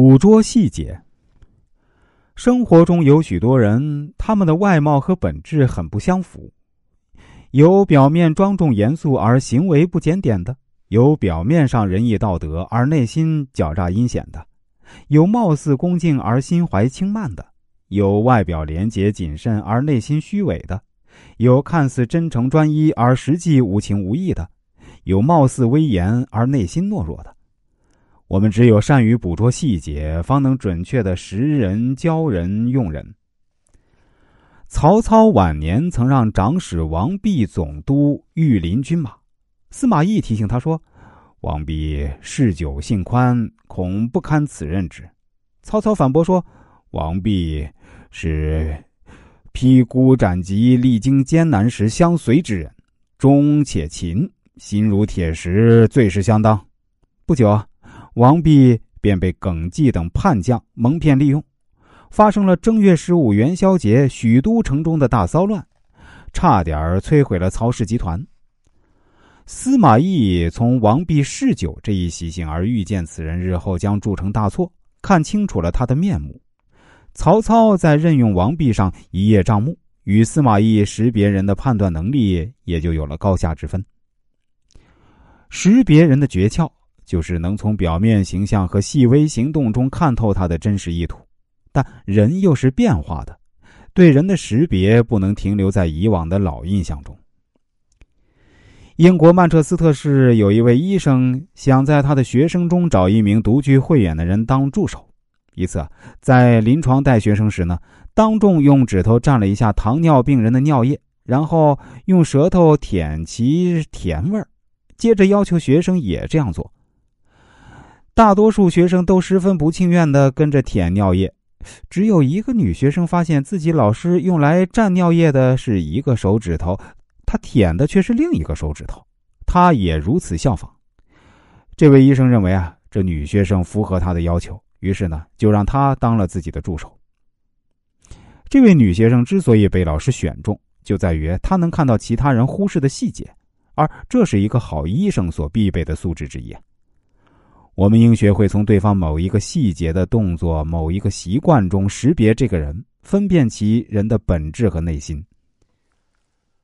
捕捉细节。生活中有许多人，他们的外貌和本质很不相符，有表面庄重严肃而行为不检点的，有表面上仁义道德而内心狡诈阴险的，有貌似恭敬而心怀轻慢的，有外表廉洁谨慎而内心虚伪的，有看似真诚专一而实际无情无义的，有貌似威严而内心懦弱的。我们只有善于捕捉细节，方能准确的识人、教人、用人。曹操晚年曾让长史王弼总督御林军马，司马懿提醒他说：“王弼嗜酒性宽，恐不堪此任职。”曹操反驳说：“王弼是披孤斩棘、历经艰难时相随之人，忠且勤，心如铁石，最是相当。”不久。王弼便被耿纪等叛将蒙骗利用，发生了正月十五元宵节许都城中的大骚乱，差点摧毁了曹氏集团。司马懿从王弼嗜酒这一习性而预见此人日后将铸成大错，看清楚了他的面目。曹操在任用王弼上一叶障目，与司马懿识别人的判断能力也就有了高下之分。识别人的诀窍。就是能从表面形象和细微行动中看透他的真实意图，但人又是变化的，对人的识别不能停留在以往的老印象中。英国曼彻斯特市有一位医生想在他的学生中找一名独具慧眼的人当助手，一次在临床带学生时呢，当众用指头蘸了一下糖尿病人的尿液，然后用舌头舔其甜味儿，接着要求学生也这样做。大多数学生都十分不情愿的跟着舔尿液，只有一个女学生发现自己老师用来蘸尿液的是一个手指头，她舔的却是另一个手指头，她也如此效仿。这位医生认为啊，这女学生符合他的要求，于是呢，就让她当了自己的助手。这位女学生之所以被老师选中，就在于她能看到其他人忽视的细节，而这是一个好医生所必备的素质之一。我们应学会从对方某一个细节的动作、某一个习惯中识别这个人，分辨其人的本质和内心。